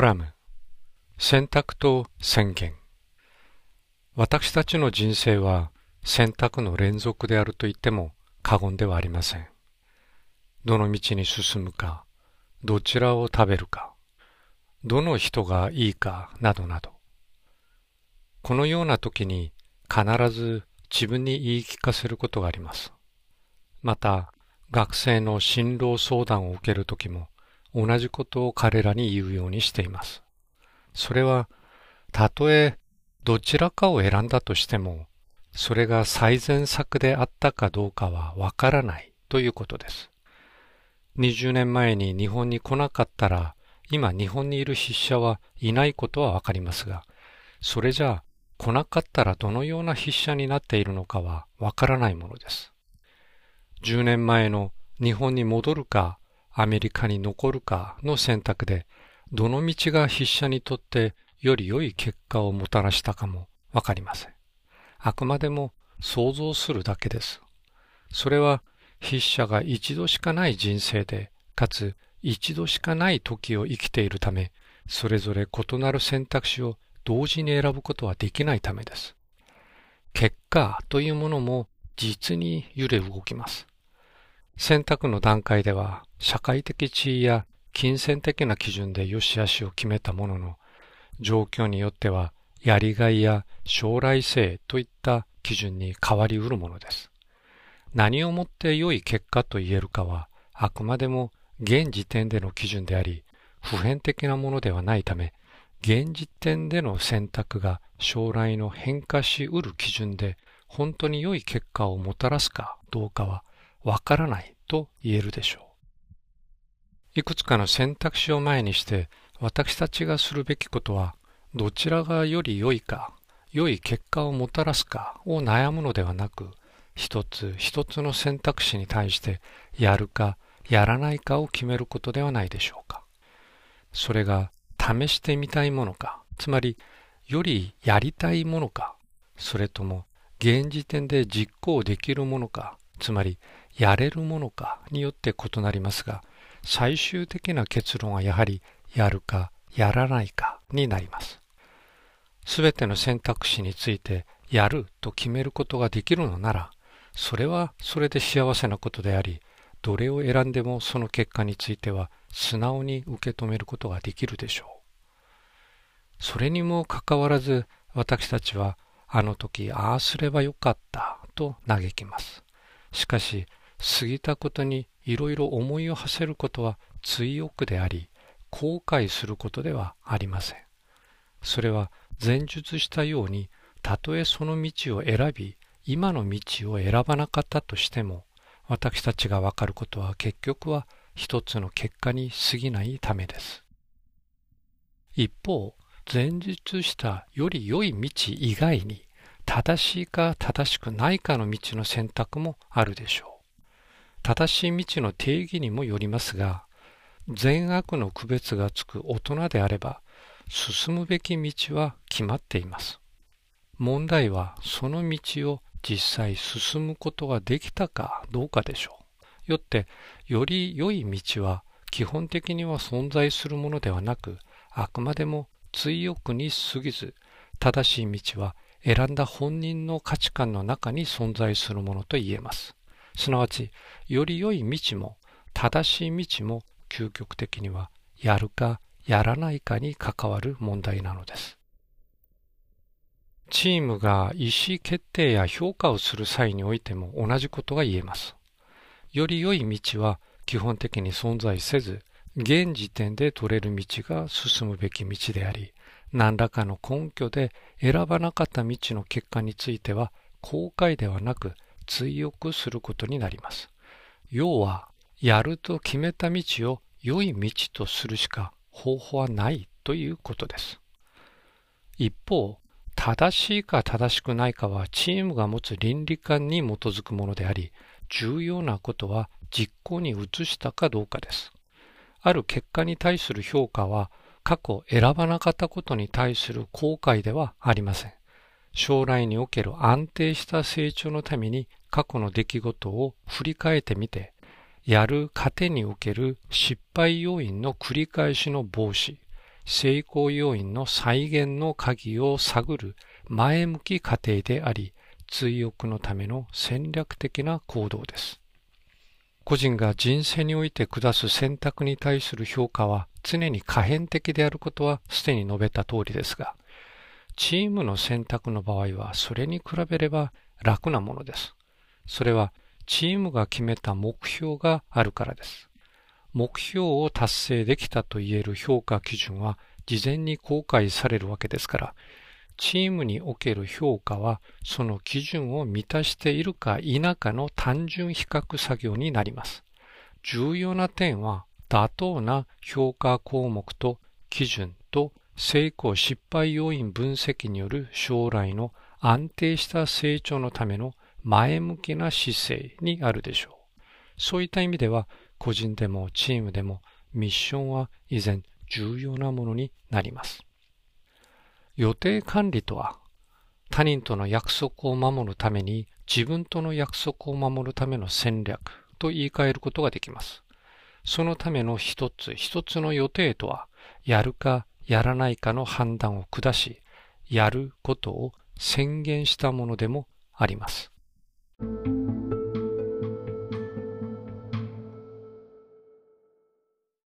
ラム選択と宣言私たちの人生は選択の連続であると言っても過言ではありません。どの道に進むか、どちらを食べるか、どの人がいいかなどなど。このような時に必ず自分に言い聞かせることがあります。また、学生の進路相談を受けるときも同じことを彼らに言うようにしています。それは、たとえどちらかを選んだとしても、それが最善策であったかどうかはわからないということです。20年前に日本に来なかったら、今日本にいる筆者はいないことはわかりますが、それじゃあ来なかったらどのような筆者になっているのかはわからないものです。10年前の日本に戻るかアメリカに残るかの選択で、どの道が筆者にとってより良い結果をもたらしたかもわかりません。あくまでも想像するだけです。それは筆者が一度しかない人生で、かつ一度しかない時を生きているため、それぞれ異なる選択肢を同時に選ぶことはできないためです。結果というものも実に揺れ動きます。選択の段階では社会的地位や金銭的な基準で良し悪しを決めたものの、状況によってはやりがいや将来性といった基準に変わりうるものです。何をもって良い結果と言えるかはあくまでも現時点での基準であり、普遍的なものではないため、現時点での選択が将来の変化しうる基準で本当に良い結果をもたらすかどうかはわからないと言えるでしょう。いくつかの選択肢を前にして私たちがするべきことはどちらがより良いか、良い結果をもたらすかを悩むのではなく、一つ一つの選択肢に対してやるかやらないかを決めることではないでしょうか。それが試してみたいものか、つまりよりやりたいものか、それとも現時点で実行できるものか、つまりやれるものかによって異なりますが、最終的な結論はやはりやるかやらないかになります。すべての選択肢についてやると決めることができるのなら、それはそれで幸せなことであり、どれを選んでもその結果については素直に受け止めることができるでしょう。それにもかかわらず私たちはあの時ああすればよかったと嘆きます。しかし過ぎたことにいろいろ思いを馳せることは追憶であり、後悔することではありません。それは前述したように、たとえその道を選び、今の道を選ばなかったとしても、私たちがわかることは結局は一つの結果に過ぎないためです。一方、前述したより良い道以外に、正しいか正しくないかの道の選択もあるでしょう。正しい道の定義にもよりますが、善悪の区別がつく大人であれば、進むべき道は決まっています。問題はその道を実際進むことができたかどうかでしょう。よって、より良い道は基本的には存在するものではなく、あくまでも追憶に過ぎず、正しい道は選んだ本人の価値観の中に存在するものと言えます。すなわち、より良い道も正しい道も究極的にはやるかやらないかに関わる問題なのです。チームが意思決定や評価をする際においても同じことが言えます。より良い道は基本的に存在せず、現時点で取れる道が進むべき道であり、何らかの根拠で選ばなかった道の結果については、後悔ではなく追憶することになります。要は、やると決めた道を良い道とするしか方法はないということです。一方、正しいか正しくないかはチームが持つ倫理観に基づくものであり、重要なことは実行に移したかどうかです。ある結果に対する評価は過去選ばなかったことに対する後悔ではありません。将来における安定した成長のために過去の出来事を振り返ってみて、やる糧における失敗要因の繰り返しの防止、成功要因の再現の鍵を探る前向き過程であり、追憶のための戦略的な行動です。個人が人生において下す選択に対する評価は常に可変的であることはすでに述べた通りですが、チームの選択の場合はそれに比べれば楽なものです。それはチームが決めた目標があるからです。目標を達成できたと言える評価基準は事前に公開されるわけですから、チームにおける評価はその基準を満たしているか否かの単純比較作業になります。重要な点は妥当な評価項目と基準と成功失敗要因分析による将来の安定した成長のための前向きな姿勢にあるでしょう。そういった意味では個人でもチームでもミッションは依然重要なものになります。予定管理とは、他人との約束を守るために自分との約束を守るための戦略と言い換えることができます。そのための一つ一つの予定とは、やるかやらないかの判断を下し、やることを宣言したものでもあります。